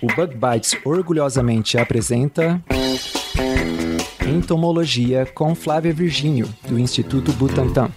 O Bug Bites orgulhosamente apresenta Entomologia com Flávia Virgínio, do Instituto Butantan.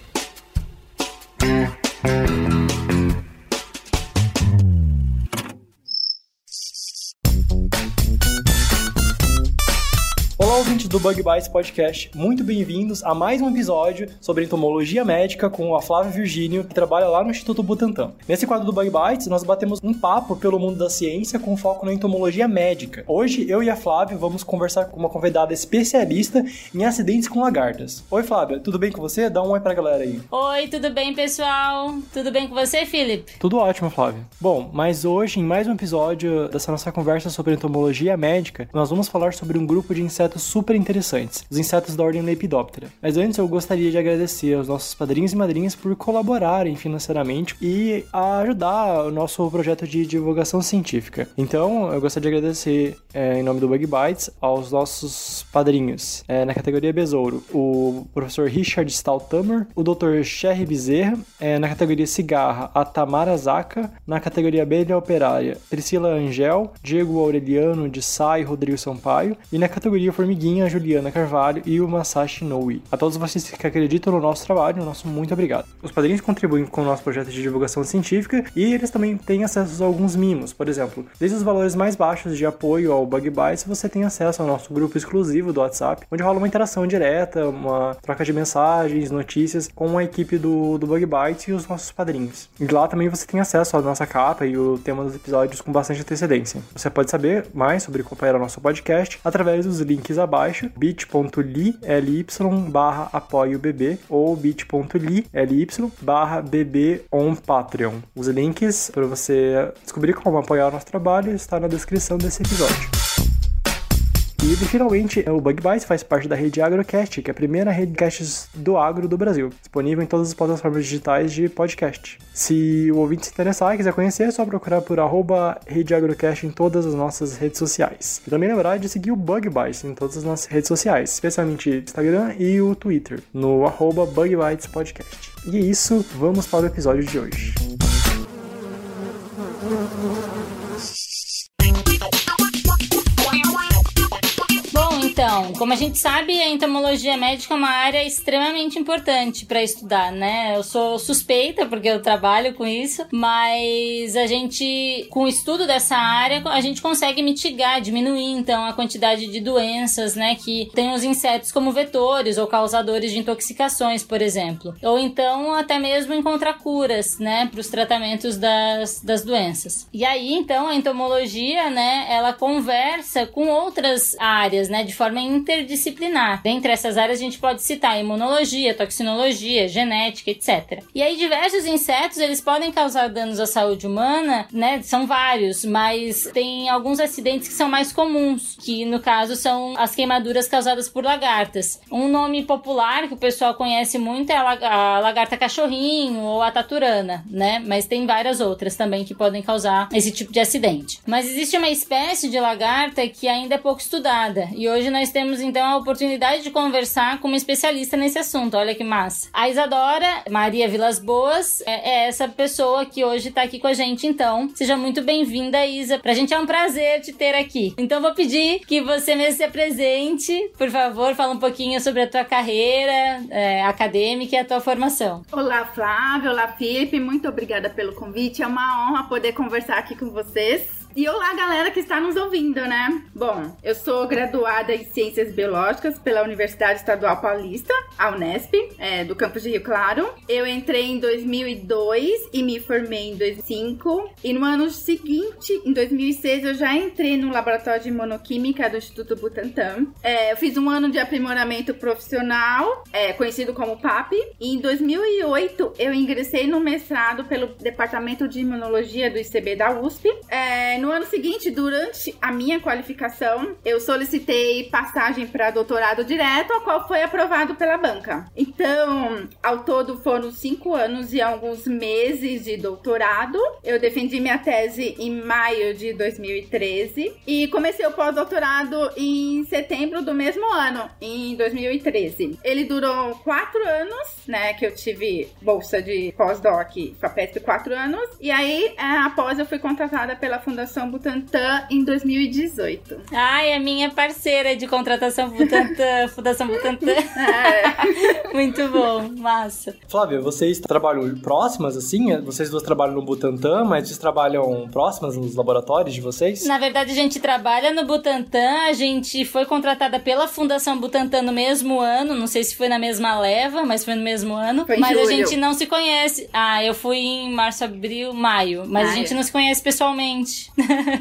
Do Bug Bites Podcast. Muito bem-vindos a mais um episódio sobre entomologia médica com a Flávia Virgínio, que trabalha lá no Instituto Butantan. Nesse quadro do Bug Bites, nós batemos um papo pelo mundo da ciência com foco na entomologia médica. Hoje, eu e a Flávia vamos conversar com uma convidada especialista em acidentes com lagartas. Oi, Flávia, tudo bem com você? Dá um oi pra galera aí. Oi, tudo bem, pessoal? Tudo bem com você, Felipe? Tudo ótimo, Flávia. Bom, mas hoje, em mais um episódio dessa nossa conversa sobre entomologia médica, nós vamos falar sobre um grupo de insetos super interessantes, os insetos da ordem Lepidoptera. Mas antes eu gostaria de agradecer aos nossos padrinhos e madrinhas por colaborarem financeiramente e ajudar o nosso projeto de divulgação científica. Então, eu gostaria de agradecer, é, em nome do Bug Bites, aos nossos padrinhos. É, na categoria Besouro, o professor Richard Staltamer, o Dr. Sherry Bezerra, é, na categoria Cigarra, a Tamara Zaka, na categoria Abelha Operária, Priscila Angel, Diego Aureliano de Sai, Rodrigo Sampaio, e na categoria Formiguinha, Juliana Carvalho e o Masashi Noe. A todos vocês que acreditam no nosso trabalho, nosso muito obrigado. Os padrinhos contribuem com o nosso projeto de divulgação científica e eles também têm acesso a alguns mimos. Por exemplo, desde os valores mais baixos de apoio ao Bug Bites, você tem acesso ao nosso grupo exclusivo do WhatsApp, onde rola uma interação direta, uma troca de mensagens, notícias com a equipe do, do Bug Bites e os nossos padrinhos. E lá também você tem acesso à nossa capa e o tema dos episódios com bastante antecedência. Você pode saber mais sobre acompanhar o nosso podcast através dos links abaixo abaixo, bit.ly ly barra apoio bebê ou bit.ly ly barra bebê on Patreon. Os links para você descobrir como apoiar o nosso trabalho está na descrição desse episódio. E finalmente, o Bug Bites faz parte da rede Agrocast, que é a primeira rede de casts do agro do Brasil, disponível em todas as plataformas digitais de podcast. Se o ouvinte se interessar e quiser conhecer, é só procurar por arroba rede Agrocast em todas as nossas redes sociais. E também lembrar de seguir o Bug Bites em todas as nossas redes sociais, especialmente Instagram e o Twitter, no arroba Podcast. E é isso, vamos para o episódio de hoje. Então, como a gente sabe, a entomologia médica é uma área extremamente importante para estudar, né? Eu sou suspeita porque eu trabalho com isso, mas a gente, com o estudo dessa área, a gente consegue mitigar, diminuir então a quantidade de doenças, né, que tem os insetos como vetores ou causadores de intoxicações, por exemplo. Ou então até mesmo encontrar curas, né, para os tratamentos das, das doenças. E aí, então, a entomologia, né, ela conversa com outras áreas, né, de forma interdisciplinar. Dentre essas áreas a gente pode citar imunologia, toxinologia, genética, etc. E aí diversos insetos, eles podem causar danos à saúde humana, né? São vários, mas tem alguns acidentes que são mais comuns, que no caso são as queimaduras causadas por lagartas. Um nome popular que o pessoal conhece muito é a lagarta cachorrinho ou a taturana, né? Mas tem várias outras também que podem causar esse tipo de acidente. Mas existe uma espécie de lagarta que ainda é pouco estudada e hoje nós nós temos então a oportunidade de conversar com uma especialista nesse assunto. Olha que massa. A Isadora Maria Vilas Boas é, é essa pessoa que hoje está aqui com a gente, então. Seja muito bem-vinda, Isa. Pra gente é um prazer te ter aqui. Então vou pedir que você mesmo se apresente, por favor, fala um pouquinho sobre a tua carreira é, acadêmica e a tua formação. Olá, Flávio. Olá, Felipe. Muito obrigada pelo convite. É uma honra poder conversar aqui com vocês. E olá, galera que está nos ouvindo, né? Bom, eu sou graduada em Ciências Biológicas pela Universidade Estadual Paulista, a Unesp, é, do campus de Rio Claro. Eu entrei em 2002 e me formei em 2005. E no ano seguinte, em 2006, eu já entrei no Laboratório de Imunoquímica do Instituto Butantan. É, eu fiz um ano de aprimoramento profissional, é, conhecido como PAP. E em 2008, eu ingressei no mestrado pelo Departamento de Imunologia do ICB da USP. É, no ano seguinte, durante a minha qualificação, eu solicitei passagem para doutorado direto, a qual foi aprovado pela banca. Então, ao todo foram cinco anos e alguns meses de doutorado. Eu defendi minha tese em maio de 2013 e comecei o pós-doutorado em setembro do mesmo ano, em 2013. Ele durou quatro anos, né? Que eu tive bolsa de pós-doc, FAPESP quatro anos. E aí, é, após eu fui contratada pela Fundação Fundação Butantan em 2018. Ai, é minha parceira de contratação Butantan, Fundação Butantan. É. Muito bom, massa. Flávia, vocês trabalham próximas assim? Vocês duas trabalham no Butantan, mas vocês trabalham próximas nos laboratórios de vocês? Na verdade, a gente trabalha no Butantan, a gente foi contratada pela Fundação Butantan no mesmo ano, não sei se foi na mesma leva, mas foi no mesmo ano. Foi mas julho. a gente não se conhece. Ah, eu fui em março, abril, maio, mas a gente não se conhece pessoalmente.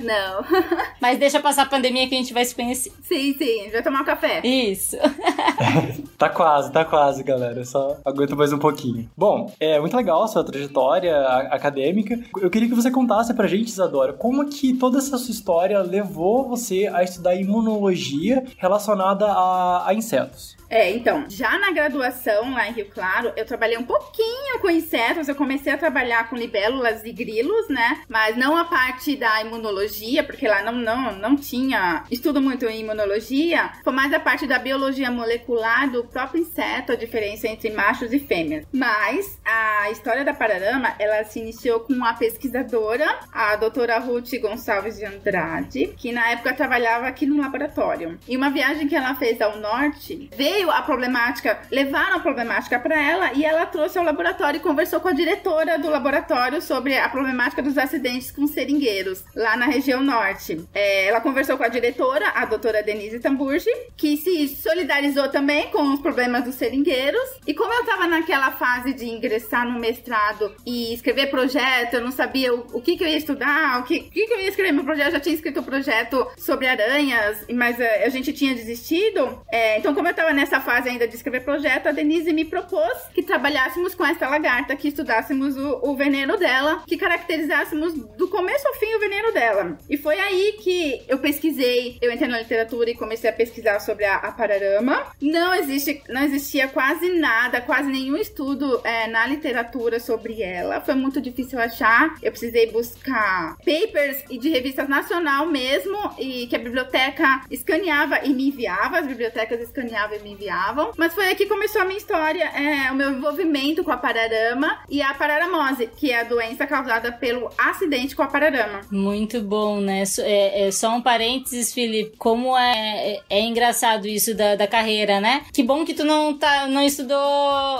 Não. mas deixa passar a pandemia que a gente vai se conhecer. sim, sim. Vai tomar um café. Isso. Tá quase, tá quase, galera. Só aguenta mais um pouquinho. Bom, é muito legal a sua trajetória acadêmica. Eu queria que você contasse pra gente, Isadora, como que toda essa sua história levou você a estudar imunologia relacionada a, a insetos. É, então, já na graduação lá em Rio Claro, eu trabalhei um pouquinho com insetos. Eu comecei a trabalhar com libélulas e grilos, né? Mas não a parte da imunologia, porque lá não, não, não tinha estudo muito em imunologia. Foi mais a parte da biologia molecular do próprio inseto, a diferença entre machos e fêmeas. Mas a história da Pararama, ela se iniciou com uma pesquisadora, a doutora Ruth Gonçalves de Andrade, que na época trabalhava aqui no laboratório. E uma viagem que ela fez ao norte, veio a problemática, levaram a problemática para ela e ela trouxe ao laboratório e conversou com a diretora do laboratório sobre a problemática dos acidentes com seringueiros lá na região norte. É, ela conversou com a diretora, a doutora Denise Tamburgi, que se solidarizou também com os problemas dos seringueiros. E como eu tava naquela fase de ingressar no mestrado e escrever projeto, eu não sabia o, o que, que eu ia estudar, o que, o que, que eu ia escrever no projeto. Eu já tinha escrito um projeto sobre aranhas, mas é, a gente tinha desistido. É, então, como eu tava nessa fase ainda de escrever projeto, a Denise me propôs que trabalhássemos com essa lagarta, que estudássemos o, o veneno dela, que caracterizássemos do começo ao fim o veneno dela. E foi aí que eu pesquisei, eu entrei na literatura e comecei a pesquisar sobre a, a pararama. Não existe, não existia quase nada, quase nenhum estudo é, na literatura sobre ela. Foi muito difícil achar. Eu precisei buscar papers e de revistas nacional mesmo, e que a biblioteca escaneava e me enviava, as bibliotecas escaneavam e me enviavam. Mas foi aí que começou a minha história, é, o meu envolvimento com a pararama e a pararamose, que é a doença causada pelo acidente com a pararama. Muito bom, né? É, é só um parênteses, Felipe. Como é, é, é engraçado isso da, da carreira, né? Que bom que tu não, tá, não estudou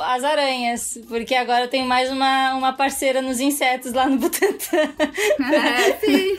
as aranhas, porque agora eu tenho mais uma, uma parceira nos insetos lá no Butantan. É, sim.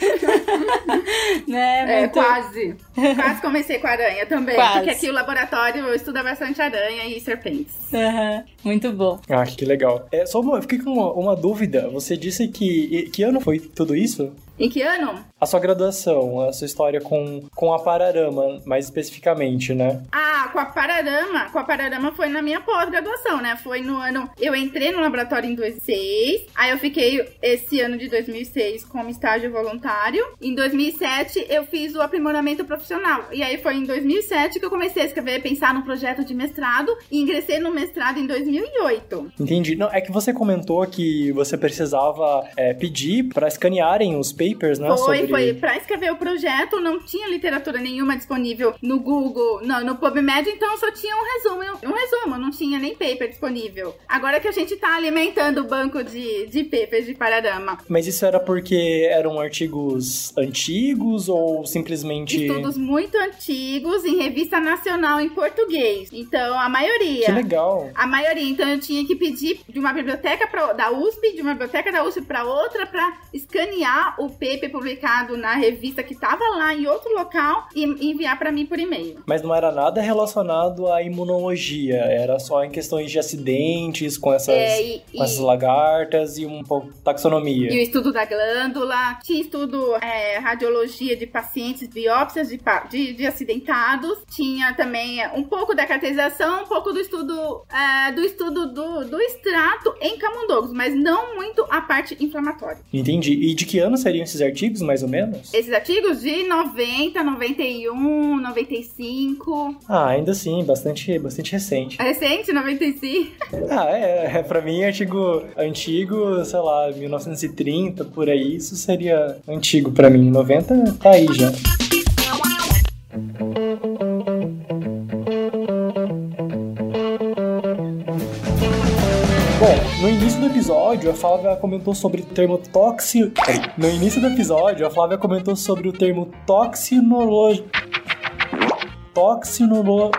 né? É, Muito- quase. Quase comecei com aranha também. Quase. Porque aqui o laboratório estuda bastante aranha e serpentes. Aham, Muito bom. Ah, que legal. É, só uma, eu fiquei com uma, uma dúvida. Você disse que. Que ano foi tudo isso? Em que ano? A sua graduação, a sua história com, com a Pararama, mais especificamente, né? Ah, com a Pararama. Com a Pararama foi na minha pós-graduação, né? Foi no ano. Eu entrei no laboratório em 2006. Aí eu fiquei esse ano de 2006 como estágio voluntário. Em 2007 eu fiz o aprimoramento profissional. E aí foi em 2007 que eu comecei a escrever, pensar no projeto de mestrado. E ingressei no mestrado em 2008. Entendi. Não, é que você comentou que você precisava é, pedir para escanearem os papers, né? Foi, sobre... foi. Pra escrever o projeto, não tinha literatura nenhuma disponível no Google, não, no PubMed, então só tinha um resumo. Um resumo, não tinha nem paper disponível. Agora que a gente tá alimentando o banco de, de papers de Pararama. Mas isso era porque eram artigos antigos ou simplesmente. Estudos muito antigos em revista nacional em português. Então, a maioria. Que legal. A maioria, então eu tinha que pedir de uma biblioteca pra, da USP, de uma biblioteca da USP para outra, para escanear o paper publicado na revista que estava lá em outro local e enviar para mim por e-mail. Mas não era nada relacionado à imunologia, era só em questões de acidentes com essas, É, e, com essas e- lagartas e um pouco taxonomia. e o estudo da glândula, tinha estudo é, radiologia de pacientes, biópsias de, de, de acidentados, tinha também é, um pouco da caracterização, um pouco do estudo é, do estudo do, do extrato em camundongos, mas não muito a parte inflamatória. Entendi. E de que ano seriam esses artigos, mais ou menos? Esses artigos de 90, 91, 95. Ah, ainda assim, bastante, bastante recente. É recente, 95. Ah, é, é, pra mim artigo antigo, sei lá, 1930, por aí, isso seria antigo pra mim. 90 tá aí já. Bom, No início do episódio, a Flávia comentou sobre o termo toxi... No início do episódio, a Flávia comentou sobre o termo toxinologia... Toxinolo...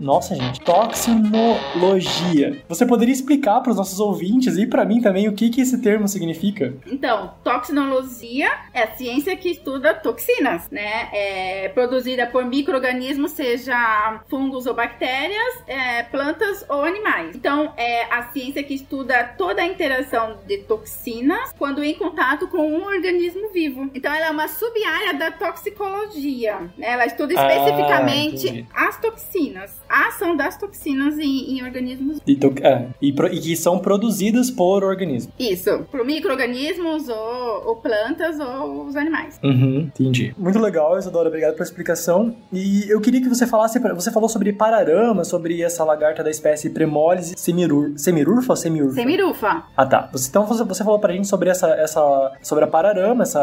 Nossa, gente, toxinologia. Você poderia explicar para os nossos ouvintes e para mim também o que, que esse termo significa? Então, toxinologia é a ciência que estuda toxinas, né? É produzida por micro-organismos, seja fungos ou bactérias, é, plantas ou animais. Então, é a ciência que estuda toda a interação de toxinas quando em contato com um organismo vivo. Então, ela é uma sub-área da toxicologia. Né? Ela estuda Ah, especificamente entendi. as toxinas, a ação das toxinas em, em organismos E, é, e, pro- e que são produzidas por organismo. Isso, por micro-organismos ou, ou plantas ou os animais. Uhum, entendi. Muito legal, Isadora. Obrigado pela explicação. E eu queria que você falasse. Você falou sobre pararama, sobre essa lagarta da espécie Premolise semirur, semirurfa ou. Ah, tá. Você, então você, você falou pra gente sobre essa, essa. sobre a pararama, essa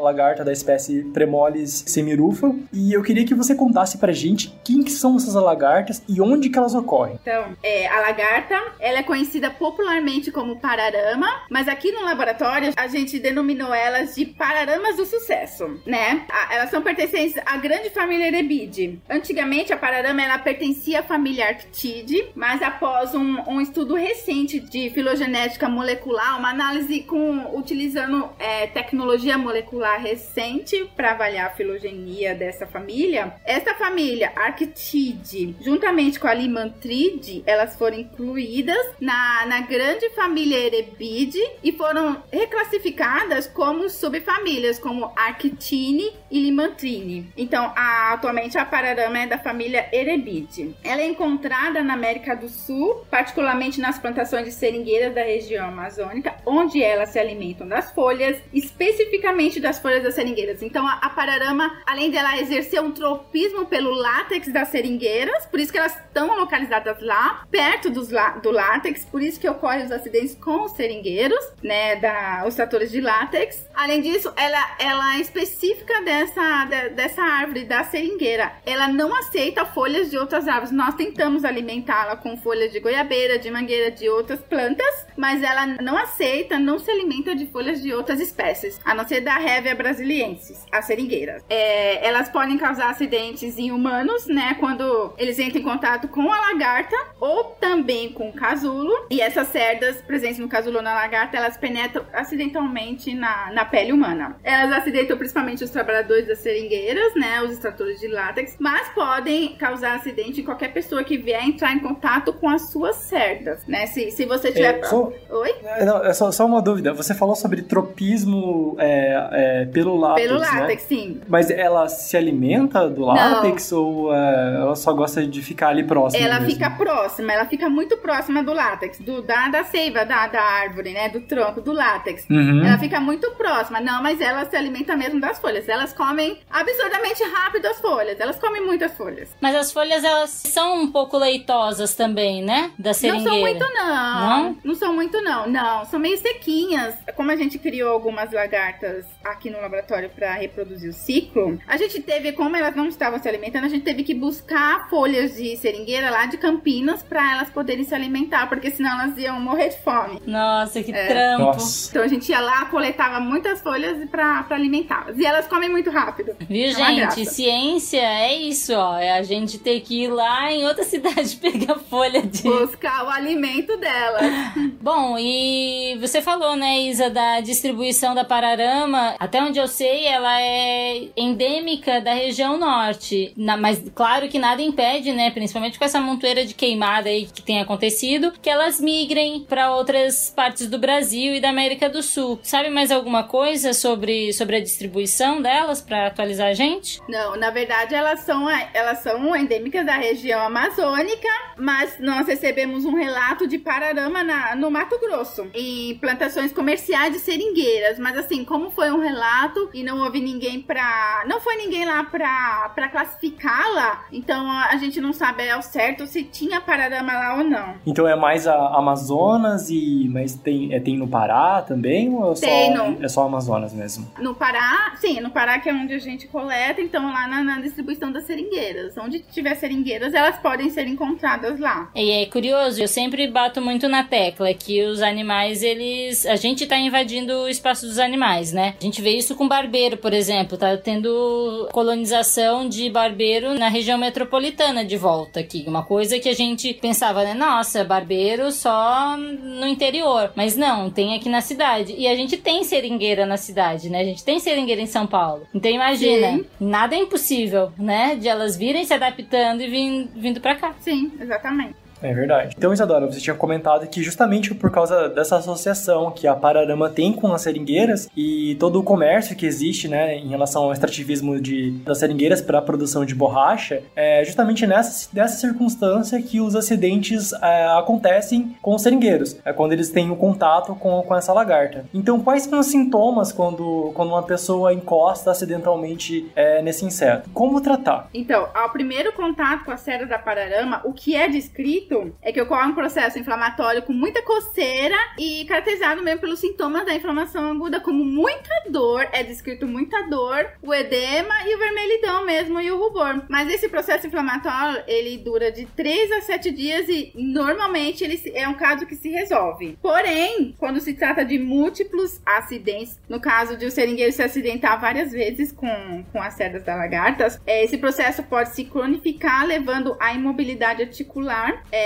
lagarta da espécie Premolis semirufa. E eu queria que você contasse pra gente quem que são essas lagartas e onde que elas ocorrem. Então, é, a lagarta, ela é conhecida popularmente como pararama, mas aqui no laboratório a gente denominou elas de pararamas do sucesso, né? A- elas são pertencentes à grande família Erebidae. Antigamente a pararama ela pertencia à família Arctidae, mas após um, um estudo recente de filogenética molecular, uma análise com utilizando é, tecnologia molecular recente para avaliar a filogenia dessa família, essa família Arctidae, juntamente com a Limantridae, elas foram incluídas na, na grande família Erebidae e foram reclassificadas como subfamílias, como Arctine e Limantrine. Então, a- atualmente a pararama é da família Erebidae. Ela é encontrada na América do Sul, particularmente nas plantações de seringueiras da região amazônica, onde elas se alimentam das folhas, especificamente das folhas das seringueiras. Então, a, a pararama, além dela exercer um tropismo pelo látex das seringueiras, por isso que elas estão localizadas lá, perto dos do látex, por isso que ocorrem os acidentes com os seringueiros, né, da, os tratores de látex. Além disso, ela, ela é específica dessa, de- dessa árvore, da seringueira. Ela não aceita folhas de outras árvores. Nós tentamos alimentá-la com folhas de goiabeira, de mangueira, de outras plantas, mas ela não aceita, não se alimenta de folhas de outras espécies, a não ser da Hevea brasiliensis, a seringueira. É, elas podem causar acidentes em humanos, né, quando eles entram em contato com a lagarta ou também com o casulo. E essas cerdas presentes no casulo ou na lagarta, elas penetram acidentalmente na, na pele humana. Elas acidentam principalmente os trabalhadores das seringueiras, né, os extratores de látex, mas podem causar acidente em qualquer pessoa que vier entrar em contato com as suas cerdas, né? Se, se você tiver... É, só- Oi? É, não, é só, só uma dúvida. Você falou sobre tropismo é, é, pelo látex, Pelo né? látex, sim. Mas ela se alimenta do látex ou é, ela só gosta de ficar ali próxima? Ela mesmo? fica próxima, ela fica muito próxima do látex, do, da, da seiva da, da árvore, né? Do tronco, do látex. Uhum. Ela fica muito próxima. Não, mas ela se alimenta mesmo das folhas. Elas comem absurdamente rápido as folhas. Elas comem muitas folhas. Mas as folhas, elas são um pouco leitosas também, né? Da Não seringueira. são muito, não. Não? Não são muito, não. Não, são meio sequinhas. Como a gente criou algumas lagartas aqui no laboratório para reproduzir o ciclo, a gente teve, como elas não estavam se alimentando, a gente teve que buscar folhas de seringueira lá de Campinas para elas poderem se alimentar, porque senão elas iam morrer de fome. Nossa, que É. trampo. Nossa. Então a gente ia lá, coletava muitas folhas para alimentá-las. E elas comem muito rápido. Viu, É gente? graça. Ciência é isso, ó. É a gente ter que ir lá em outra cidade pegar folha de. Buscar o alimento delas. Bom, e você falou, né, Isa, da distribuição da pararama. Até onde eu sei, ela é endêmica da região norte. Na- mas claro que nada impede, né, principalmente com essa montoeira de queimada aí que tem acontecido, que elas migrem para outras partes do Brasil e da América do Sul. Sabe mais alguma coisa sobre, sobre a distribuição delas para atualizar a gente? Não, na verdade elas são, elas são endêmicas da região amazônica, mas nós recebemos um relato de pararama na- no Mato Grosso, em plantações comerciais de seringueiras. Mas assim, como foi um relato e não houve ninguém pra. Não foi ninguém lá pra classificá-la, então a gente não não sabe ao certo se tinha pararama lá ou não. Então é mais a Amazonas e mas tem é, tem no Pará também ou é só Tem no- é só Amazonas mesmo? No Pará, sim, no Pará que é onde a gente coleta, então lá na, na distribuição das seringueiras. Onde tiver seringueiras, elas podem ser encontradas lá. E é curioso, eu sempre bato muito na tecla que os animais, eles. A gente tá invadindo o espaço dos animais, né? A gente vê isso com barbeiro, por exemplo. Tá tendo colonização de barbeiro na região metropolitana de volta aqui. Uma coisa que a gente pensava, né? Nossa, barbeiro só no interior. Mas não, tem aqui na cidade. E a gente tem seringueira na cidade, né? A gente tem seringueira em São Paulo. Então imagina, Sim. nada é impossível, né? De elas virem se adaptando e vim, vindo pra cá. Sim, exatamente. É verdade. Então, Isadora, você tinha comentado que justamente por causa dessa associação que a Pararama tem com as seringueiras e todo o comércio que existe, né, em relação ao extrativismo de, das seringueiras para a produção de borracha, é justamente nessa dessa circunstância que os acidentes é, acontecem com os seringueiros, é quando eles têm o contato com, com essa lagarta. Então, quais são os sintomas quando, quando uma pessoa encosta acidentalmente é, nesse inseto? Como tratar? Então, ao primeiro contato com a cerda da pararama, o que é descrito é que ocorre um processo inflamatório com muita coceira e caracterizado mesmo pelos sintomas da inflamação aguda, como muita dor, é descrito muita dor, o edema e o vermelhidão mesmo e o rubor. Mas esse processo inflamatório, ele dura de 3 a 7 dias e normalmente ele é um caso que se resolve. Porém, quando se trata de múltiplos acidentes, no caso de o seringueiro se acidentar várias vezes com, com as cerdas da lagartas, é, esse processo pode se cronificar, levando à imobilidade articular é,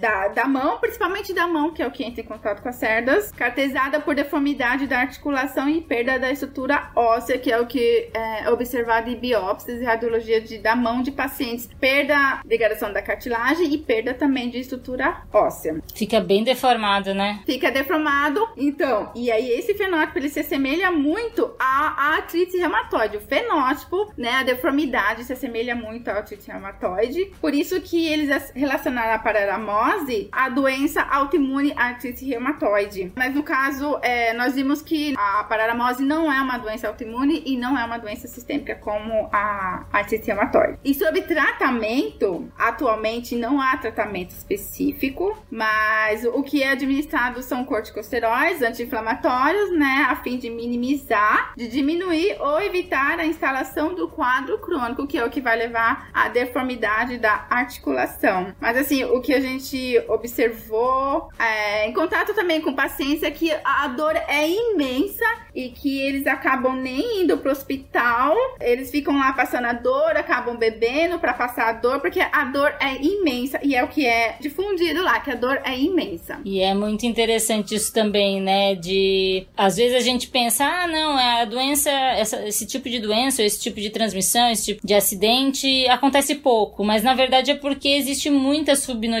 da, da mão, principalmente da mão, que é o que entra em contato com as cerdas, caracterizada por deformidade da articulação e perda da estrutura óssea, que é o que é observado em biópsias e radiologia de, da mão de pacientes. Perda, degradação da cartilagem e perda também de estrutura óssea Fica bem deformado, né? fica deformado. Então, e aí esse fenótipo ele se assemelha muito à, à artrite reumatoide. O fenótipo, né, a deformidade se assemelha muito à artrite reumatoide. Por isso que eles relacionaram a pararamose à doença autoimune artrite reumatoide. Mas no caso, é, nós vimos que a pararamose não é uma doença autoimune e não é uma doença sistêmica como a artrite reumatoide. E sobre tratamento, atualmente não há tratamento específico, mas o que é administrado são corticosteroides anti-inflamatórios, né, a fim de minimizar, de diminuir ou evitar a instalação do quadro crônico, que é o que vai levar à deformidade da articulação. Mas assim, o que a gente observou é, em contato também com pacientes é que a dor é imensa e que eles acabam nem indo pro hospital, eles ficam lá passando a dor, acabam bebendo para passar a dor, porque a dor é imensa e é o que é difundido lá, que a dor é imensa. E é muito interessante isso também, né? De às vezes a gente pensa, ah, não, a doença, essa- esse tipo de doença, esse tipo de transmissão, esse tipo de acidente acontece pouco, mas na verdade é porque existe muita subnotificação,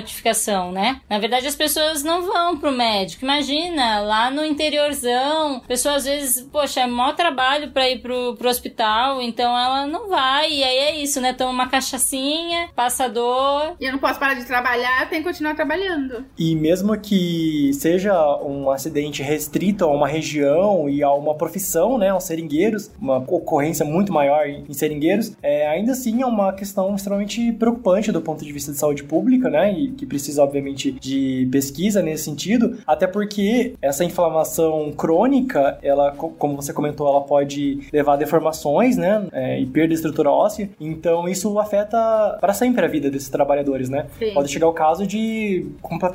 né? Na verdade as pessoas não vão pro médico. Imagina, lá no interiorzão, a pessoa às vezes, poxa, é maior trabalho pra ir pro, pro hospital, então ela não vai. E aí é isso, né? Toma uma cachaçinha, passa dor, E eu não posso parar de trabalhar, eu tenho que continuar trabalhando. E mesmo que seja um acidente restrito a uma região e a uma profissão, né, aos seringueiros, uma ocorrência muito maior em em seringueiros, é, ainda assim é uma questão extremamente preocupante do ponto de vista de saúde pública, né, e que precisa, obviamente, de pesquisa nesse sentido, até porque essa inflamação crônica, ela, co- como você comentou, ela pode levar a deformações, né, é, e perda de estrutura óssea, então isso afeta para sempre a vida desses trabalhadores, né, Sim. pode chegar ao caso de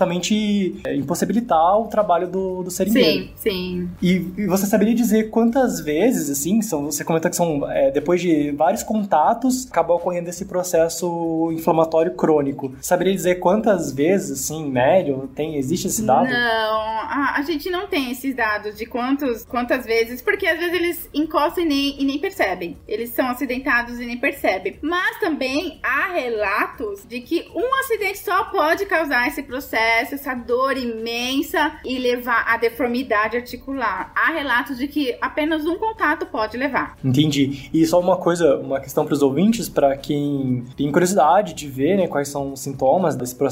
completamente é, impossibilitar o trabalho do, do seringueiro. Sim, sim. E, e você saberia dizer quantas vezes, assim, são, você comentou que são é, depois de vários contatos, acaba ocorrendo esse processo inflamatório crônico. Saberia dizer quantas vezes, assim, em médio, tem, existe esse dado? Não, a, a gente não tem esses dados de quantos, quantas vezes, porque às vezes eles encostam e nem, e nem percebem. Eles são acidentados e nem percebem. Mas também há relatos de que um acidente só pode causar esse processo, essa dor imensa e levar à deformidade articular. Há relatos de que apenas um contato pode levar. Entendi. E só uma coisa, uma questão para os ouvintes, para quem tem curiosidade de ver né, quais são os sintomas desse processo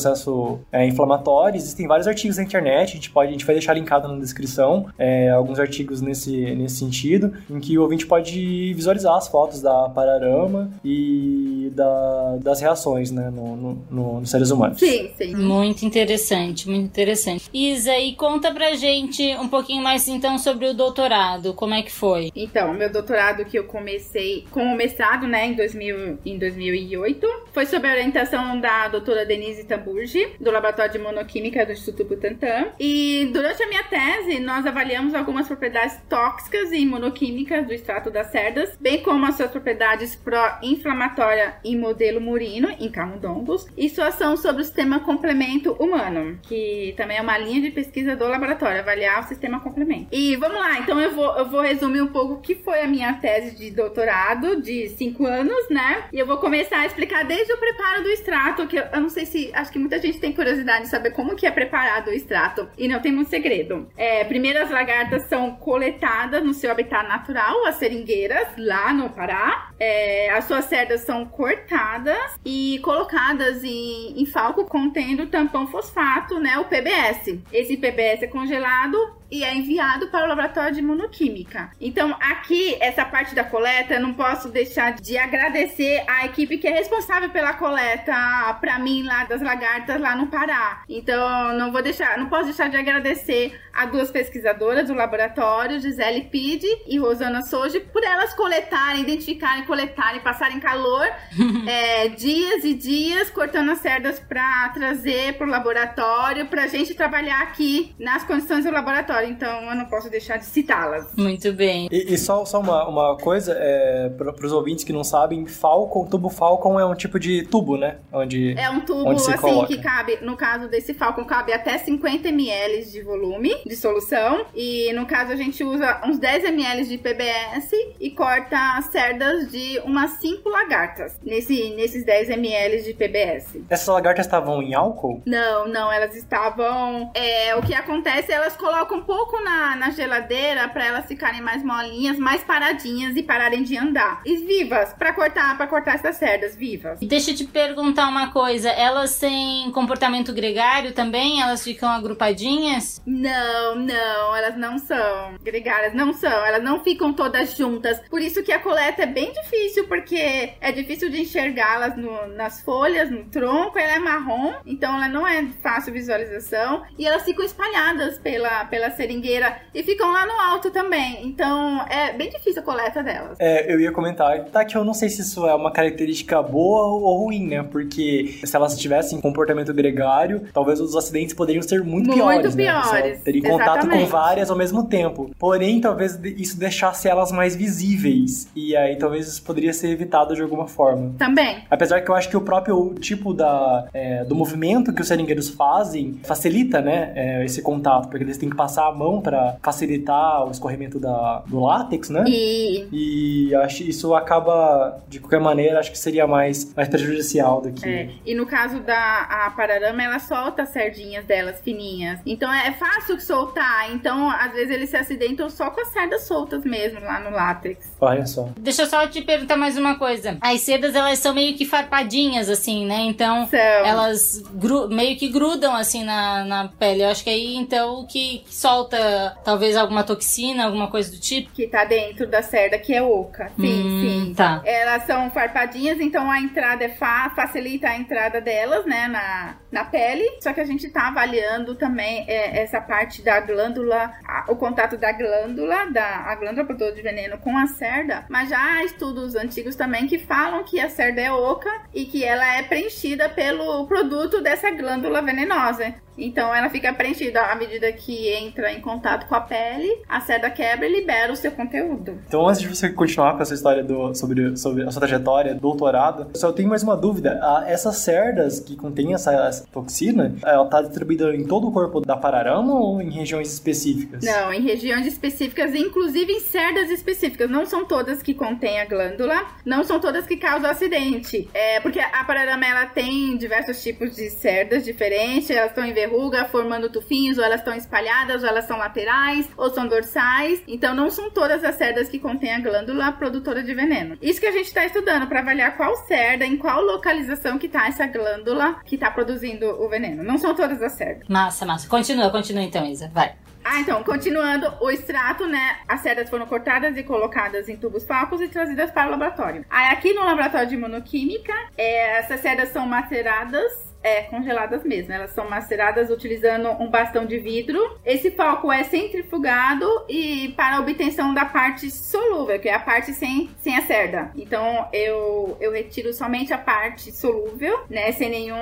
é, inflamatório, existem vários artigos na internet, a gente pode, a gente vai deixar linkado na descrição é, alguns artigos nesse nesse, sentido, em que o ouvinte pode visualizar as fotos da Pararama e da, das reações né, no, no, no, nos seres humanos. Sim, sim. Muito interessante, muito interessante. Isa, e conta pra gente um pouquinho mais então sobre o doutorado, como é que foi? Então, meu doutorado que eu comecei como mestrado, né, em, 2000, em 2008, foi sob a orientação da doutora Denise Tamburgi, do Laboratório de Monoquímica do Instituto Butantan. E durante a minha tese, nós avaliamos algumas propriedades tóxicas e imunoquímicas do extrato das cerdas, bem como as suas propriedades pró-inflamatória em modelo murino, em camundongos, e sua ação sobre o sistema complemento humano, que também é uma linha de pesquisa do laboratório, avaliar o sistema complemento. E vamos lá, então eu vou, eu vou resumir um pouco o que foi a minha tese de doutorado de cinco anos, né? E eu vou começar a explicar desde o preparo do extrato, que eu, eu não sei se, acho que muita gente tem curiosidade de saber como que é preparado o extrato, e não tem muito segredo. É, primeiro as lagartas são coletadas no seu habitat natural, as seringueiras, lá no Pará. É, as suas cerdas são cortadas e colocadas em, em falco contendo tampão fosfato, né, o PBS. Esse PBS é congelado e é enviado para o laboratório de imunoquímica. Então, aqui, essa parte da coleta, eu não posso deixar de agradecer a equipe que é responsável pela coleta para mim lá das lagartas lá no Pará. Então, não vou deixar, não posso deixar de agradecer a duas pesquisadoras do laboratório, Gisele Pide e Rosana Soji, por elas coletarem, identificarem, coletarem, passarem calor é, dias e dias cortando as cerdas para trazer para o laboratório, para a gente trabalhar aqui nas condições do laboratório então eu não posso deixar de citá-las. Muito bem. E, e só, só uma, uma coisa, é, para os ouvintes que não sabem, Falcon, tubo Falcon é um tipo de tubo, né? Onde, é um tubo onde assim coloca. que cabe, no caso desse Falcon, cabe até 50 ml de volume de solução. E no caso a gente usa uns 10 ml de PBS e corta cerdas de umas 5 lagartas nesse, nesses 10 ml de PBS. Essas lagartas estavam em álcool? Não, não, elas estavam. É, o que acontece, elas colocam um pouco na, na geladeira para elas ficarem mais molinhas, mais paradinhas e pararem de andar. E vivas, para cortar, para cortar essas cerdas vivas. Deixa eu te perguntar uma coisa, elas têm comportamento gregário também? Elas ficam agrupadinhas? Não, não, elas não são gregárias, não são, elas não ficam todas juntas. Por isso que a coleta é bem difícil, porque é difícil de enxergá-las nas folhas, no tronco, ela é marrom, então ela não é fácil visualização e elas ficam espalhadas pela, pela seringueira e ficam lá no alto também. Então é bem difícil a coleta delas. É, eu ia comentar, tá que eu não sei se isso é uma característica boa ou ruim, né? Porque se elas tivessem comportamento gregário, talvez os acidentes poderiam ser muito, muito piores, piores. né? Teria contato com várias ao mesmo tempo. Porém, talvez isso deixasse elas mais visíveis. E aí talvez isso poderia ser evitado de alguma forma. Também. Apesar que eu acho que o próprio tipo da, é, do movimento que os seringueiros fazem facilita, né, é, esse contato, porque eles têm que passar a mão para facilitar o escorrimento da, do látex, né? E E acho isso acaba, de qualquer maneira, acho que seria mais, mais prejudicial do que. É, e no caso da a pararama, ela solta as sardinhas delas fininhas. Então é fácil soltar. Então, às vezes, eles se acidentam só com as cerdas soltas mesmo lá no látex. Olha só. Deixa eu só te perguntar mais uma coisa. As sedas, elas são meio que farpadinhas, assim, né? Então, São. elas meio que grudam, assim, na, na pele. Eu acho que aí, então, que, que solta talvez alguma toxina, alguma coisa do tipo. Que tá dentro da cerda, que é oca. Sim, Hum, sim. Tá. Elas são farpadinhas, então a entrada é fa facilita a entrada delas, né, na, na pele. Só que a gente tá avaliando também é, essa parte da glândula, a- o contato da glândula, da a glândula produtora de veneno com a cerda. Mas já há estudos antigos também que falam que a cerda é oca e que ela é preenchida pelo produto dessa glândula venenosa. Então ela fica preenchida à medida que entra em contato com a pele, a cerda quebra e libera o seu conteúdo. Então, antes de você continuar com essa história do, sobre, sobre a sua trajetória, doutorado, eu só tenho mais uma dúvida. Ah, essas cerdas que contêm essa, essa toxina, ela tá distribuída em todo o corpo da pararama ou em regiões específicas? Não, em regiões específicas, inclusive em cerdas específicas. Não são todas que contêm a glândula, não são todas que causam acidente. É porque a pararama ela tem diversos tipos de cerdas diferentes, elas estão verruga, formando tufinhos, ou elas estão espalhadas, ou elas são laterais, ou são dorsais. Então não são todas as cerdas que contêm a glândula produtora de veneno. Isso que a gente está estudando para avaliar qual cerda, em qual localização que tá essa glândula que tá produzindo o veneno. Não são todas as cerdas. Massa, massa. Continua, continua então, Isa. Vai. Ah, então, continuando, o extrato, né? As cerdas foram cortadas e colocadas em tubos falcos e trazidas para o laboratório. Aí, aqui no laboratório de imunoquímica, é, essas cerdas são maceradas é, congeladas mesmo. Elas são maceradas utilizando um bastão de vidro. Esse foco é centrifugado e para obtenção da parte solúvel, que é a parte sem, sem a cerda. Então eu, eu retiro somente a parte solúvel, né? Sem nenhum.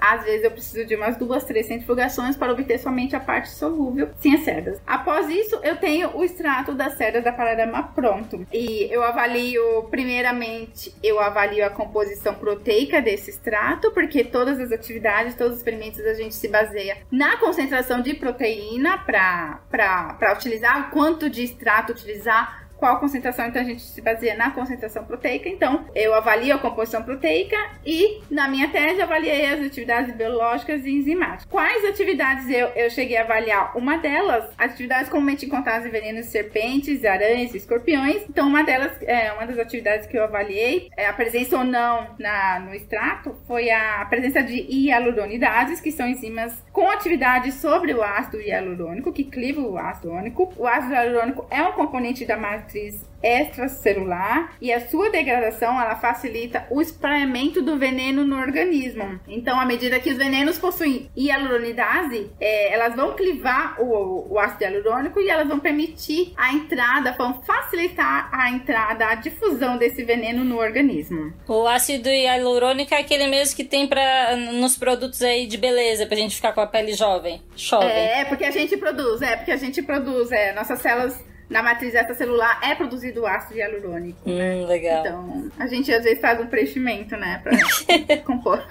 Às vezes eu preciso de umas duas, três centrifugações para obter somente a parte solúvel sem as cerdas. Após isso, eu tenho o extrato das cerdas da Paradama pronto. E eu avalio, primeiramente, eu avalio a composição proteica desse extrato, porque todas as as atividades, todos os experimentos, a gente se baseia na concentração de proteína para utilizar, o quanto de extrato utilizar qual concentração, então a gente se baseia na concentração proteica. Então, eu avalio a composição proteica e, na minha tese, avaliei as atividades biológicas e enzimáticas. Quais atividades eu, eu cheguei a avaliar? Uma delas, atividades comumente encontradas em venenos de serpentes, aranhas e escorpiões. Então, uma delas, é, uma das atividades que eu avaliei, é a presença ou não na, no extrato, foi a presença de hialuronidases, que são enzimas com atividade sobre o ácido hialurônico, que cliva o ácido único. O ácido hialurônico é um componente da matriz extracelular e a sua degradação ela facilita o espraiamento do veneno no organismo. Então, à medida que os venenos possuem hialuronidase, é, elas vão clivar o, o, ácido hialurônico e elas vão permitir a entrada, vão facilitar a entrada, a difusão desse veneno no organismo. O ácido hialurônico é aquele mesmo que tem para nos produtos aí de beleza, pra gente ficar com a pele jovem. Jovem. É, porque a gente produz, é, porque a gente produz, é, nossas células na matriz extracelular é produzido ácido hialurônico. Hum, legal. Então, a gente às vezes faz um preenchimento, né, pra compor.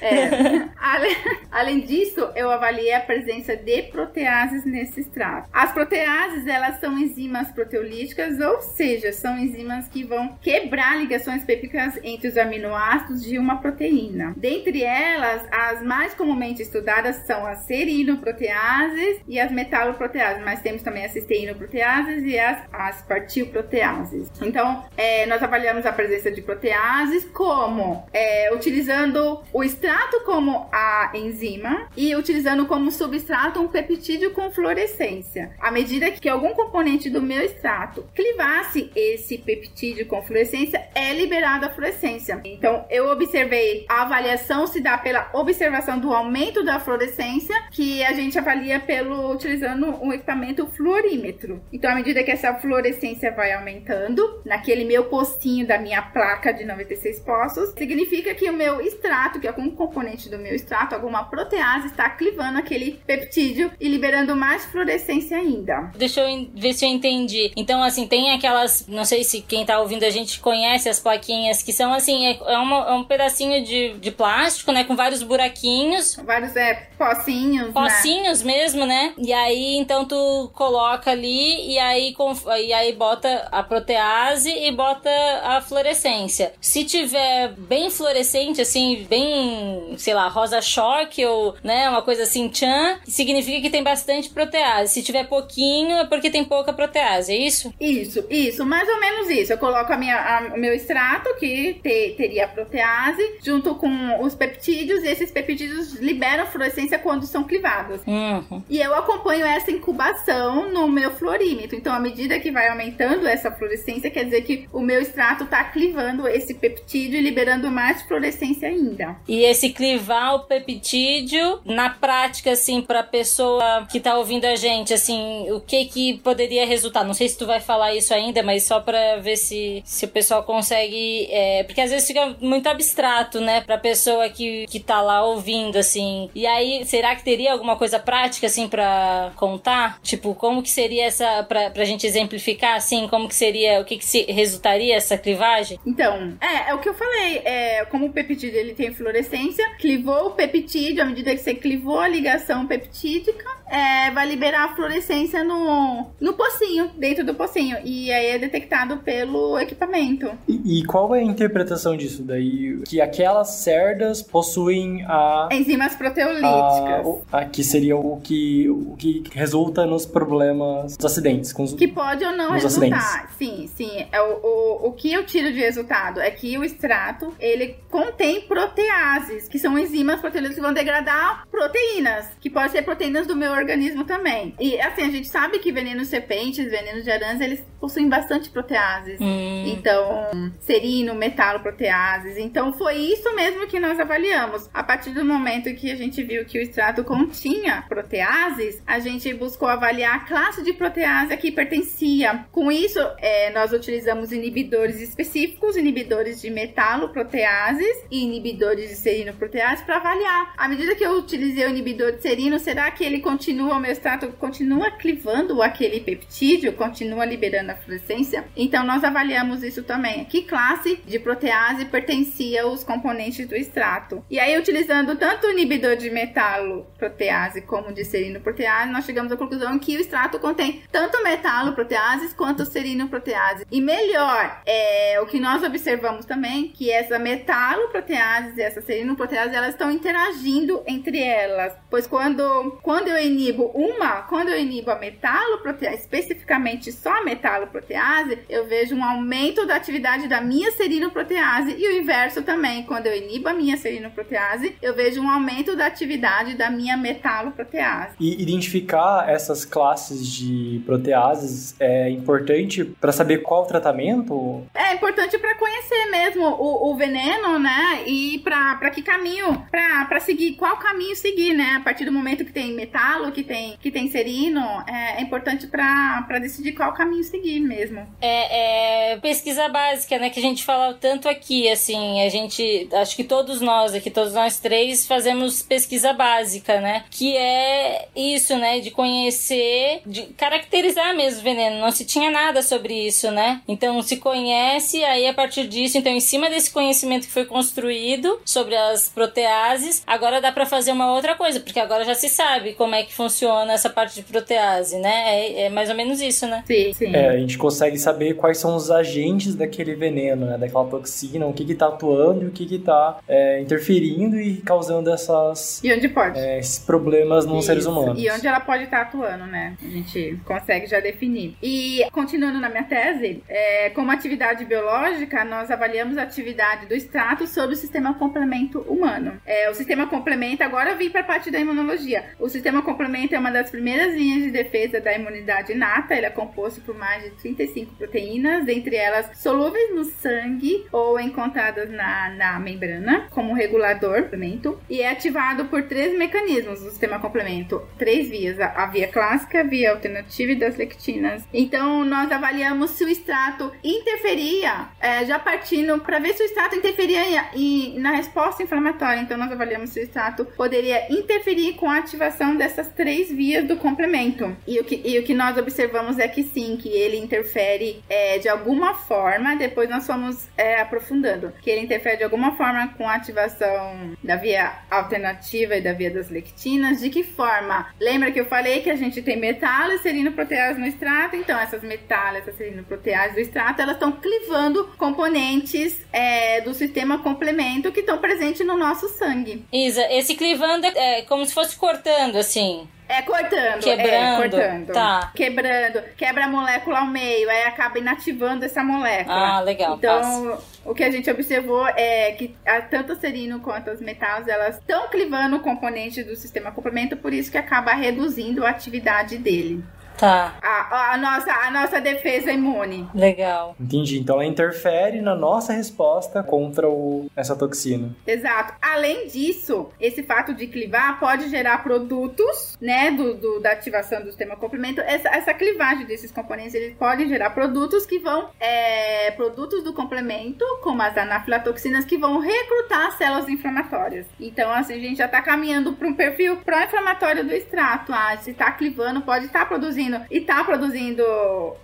é. além, além disso, eu avaliei a presença de proteases nesse extrato. As proteases, elas são enzimas proteolíticas, ou seja, são enzimas que vão quebrar ligações pépticas entre os aminoácidos de uma proteína. Dentre elas, as mais comumente estudadas são as serinoproteases e as metaloproteases, mas temos também as cisteínoproteases e as aspartilproteases. Então, é, nós avaliamos a presença de proteases como é, utilizando o extrato como a enzima e utilizando como substrato um peptídeo com fluorescência. À medida que algum componente do meu extrato clivasse esse peptídeo com fluorescência, é liberada a fluorescência. Então, eu observei a avaliação se dá pela observação do aumento da fluorescência, que a gente avalia pelo utilizando um equipamento fluorescente Então, à medida que essa fluorescência vai aumentando, naquele meu postinho da minha placa de 96 postos, significa que o meu extrato, que é algum componente do meu extrato, alguma protease, está clivando aquele peptídeo e liberando mais fluorescência ainda. Deixa eu ver se eu entendi. Então, assim, tem aquelas. Não sei se quem tá ouvindo a gente conhece as plaquinhas que são assim: é, é, uma, é um pedacinho de, de plástico, né? Com vários buraquinhos. Vários, é, pocinhos. Né? Pocinhos né? mesmo, né? E aí, então, tu coloca coloca ali e aí, e aí bota a protease e bota a fluorescência. Se tiver bem fluorescente, assim, bem, sei lá, rosa choque ou, né, uma coisa assim, tchan, significa que tem bastante protease. Se tiver pouquinho, é porque tem pouca protease, é isso? Isso, isso, mais ou menos isso. Eu coloco a minha, a, o meu extrato, que te, teria protease, junto com os peptídeos, e esses peptídeos liberam fluorescência quando são clivados. Uhum. E eu acompanho essa incubação no meu fluorímetro. Então, à medida que vai aumentando essa fluorescência, quer dizer que o meu extrato está clivando esse peptídeo e liberando mais fluorescência ainda. E esse clivar o peptídeo, na prática, assim, para a pessoa que está ouvindo a gente, assim, o que que poderia resultar? Não sei se tu vai falar isso ainda, mas só para ver se, se o pessoal consegue. É, porque às vezes fica muito abstrato, né, para a pessoa que, que tá lá ouvindo, assim. E aí, será que teria alguma coisa prática, assim, para contar? Tipo, como que seria essa, pra, pra gente exemplificar, assim, como que seria, o que que se, resultaria essa clivagem? Então, é, é o que eu falei, é, como o peptídeo ele tem fluorescência, clivou o peptídeo, à medida que você clivou a ligação peptídica, é, vai liberar a fluorescência no, no pocinho, dentro do pocinho, e aí é detectado pelo equipamento. E, e qual é a interpretação disso daí? Que aquelas cerdas possuem a... Enzimas proteolíticas. A, a, que seria o que, o que resulta nos problemas, dos acidentes. Com os, que pode ou não resultar. Acidentes. Sim, sim. É o, o, o que eu tiro de resultado é que o extrato, ele contém proteases, que são enzimas proteínas que vão degradar proteínas, que podem ser proteínas do meu organismo também. E assim, a gente sabe que venenos serpentes, venenos de aranhas, eles possuem bastante proteases. Hum. Então, serino, metalo, proteases. Então, foi isso mesmo que nós avaliamos. A partir do momento que a gente viu que o extrato continha proteases, a gente buscou avaliar a classe de protease a que pertencia. Com isso, é, nós utilizamos inibidores específicos, inibidores de metaloproteases e inibidores de serinoproteases para avaliar. À medida que eu utilizei o inibidor de serino, será que ele continua, o meu extrato continua clivando aquele peptídeo, continua liberando a fluorescência? Então, nós avaliamos isso também. Que classe de protease pertencia os componentes do extrato? E aí, utilizando tanto o inibidor de metaloprotease como de serinoprotease, nós chegamos à conclusão que o extrato contém tanto metaloproteases quanto serinoproteases. E melhor, é o que nós observamos também, que essa metaloproteases e essa serinoproteases, elas estão interagindo entre elas. Pois quando, quando eu inibo uma, quando eu inibo a metaloprotease, especificamente só a metaloprotease, eu vejo um aumento da atividade da minha serinoprotease e o inverso também. Quando eu inibo a minha serinoprotease, eu vejo um aumento da atividade da minha metaloprotease. E identificar essas classes de proteases é importante para saber qual tratamento? É importante para conhecer mesmo o, o, veneno, né? E para que caminho, para seguir, qual caminho seguir, né? A partir do momento que tem metalo, que tem, que tem serino, é, é importante para decidir qual caminho seguir mesmo. É, é, pesquisa básica, né? Que a gente fala tanto aqui, assim, a gente, acho que todos nós aqui, todos nós três, fazemos pesquisa básica, né? Que é isso, né? De conhecer, de caracterizar mesmo o veneno. Não se tinha nada sobre isso, né? Então se conhece, aí a partir disso, então em cima desse conhecimento que foi construído sobre as proteases, agora dá para fazer uma outra coisa, porque agora já se sabe como é que funciona essa parte de protease, né? É, é mais ou menos isso, né? Sim, sim. É, a gente consegue saber quais são os agentes daquele veneno, né? Daquela toxina, o que que tá atuando e o que que tá é, interferindo e causando essas... E onde pode. É, esses problemas nos seres humanos. E onde ela pode estar tá atuando, né? A gente consegue já definir. E continuando na minha tese, é, como atividade biológica, nós avaliamos a atividade do extrato sobre o sistema complemento humano. É, o sistema complemento, agora eu vim para a parte da imunologia. O sistema complemento é uma das primeiras linhas de defesa da imunidade inata. Ele é composto por mais de 35 proteínas, dentre elas solúveis no sangue ou encontradas na, na membrana, como regulador complemento, e é ativado por três mecanismos do sistema complemento, três vias: a, a via clássica, a via alternativa e das lectinas. Então, nós avaliamos se o extrato interferia, é, já partindo para ver se o extrato interferia em, em, na resposta inflamatória. Então, nós avaliamos se o extrato poderia interferir com a ativação dessas três vias do complemento. E o que, e o que nós observamos é que sim, que ele interfere é, de alguma forma. Depois nós fomos é, aprofundando que ele interfere de alguma forma com a ativação da via alternativa e da via das lectinas. De que forma? Lembra que eu falei que a gente tem metalo e serinoprotease no extrato? Então, essas metal, essas serinoproteases do extrato, elas estão clivando componentes é, do sistema complemento que estão presentes no nosso sangue. Isa, esse clivando é, é como se fosse cortando, assim. É cortando, quebrando, é, cortando. Tá. Quebrando, quebra a molécula ao meio, aí acaba inativando essa molécula. Ah, legal. Então, o que a gente observou é que a, tanto o serino quanto os metais, elas estão clivando componentes do sistema complemento, por isso que acaba reduzindo a atividade dele. Tá. A, a, nossa, a nossa defesa imune. Legal. Entendi. Então ela interfere na nossa resposta contra o, essa toxina. Exato. Além disso, esse fato de clivar pode gerar produtos, né, do, do da ativação do sistema complemento. Essa, essa clivagem desses componentes, eles podem gerar produtos que vão, é, produtos do complemento, como as anafilatoxinas, que vão recrutar células inflamatórias. Então, assim, a gente já está caminhando para um perfil pró-inflamatório do extrato. Ah, se está clivando, pode estar tá produzindo produzindo e está produzindo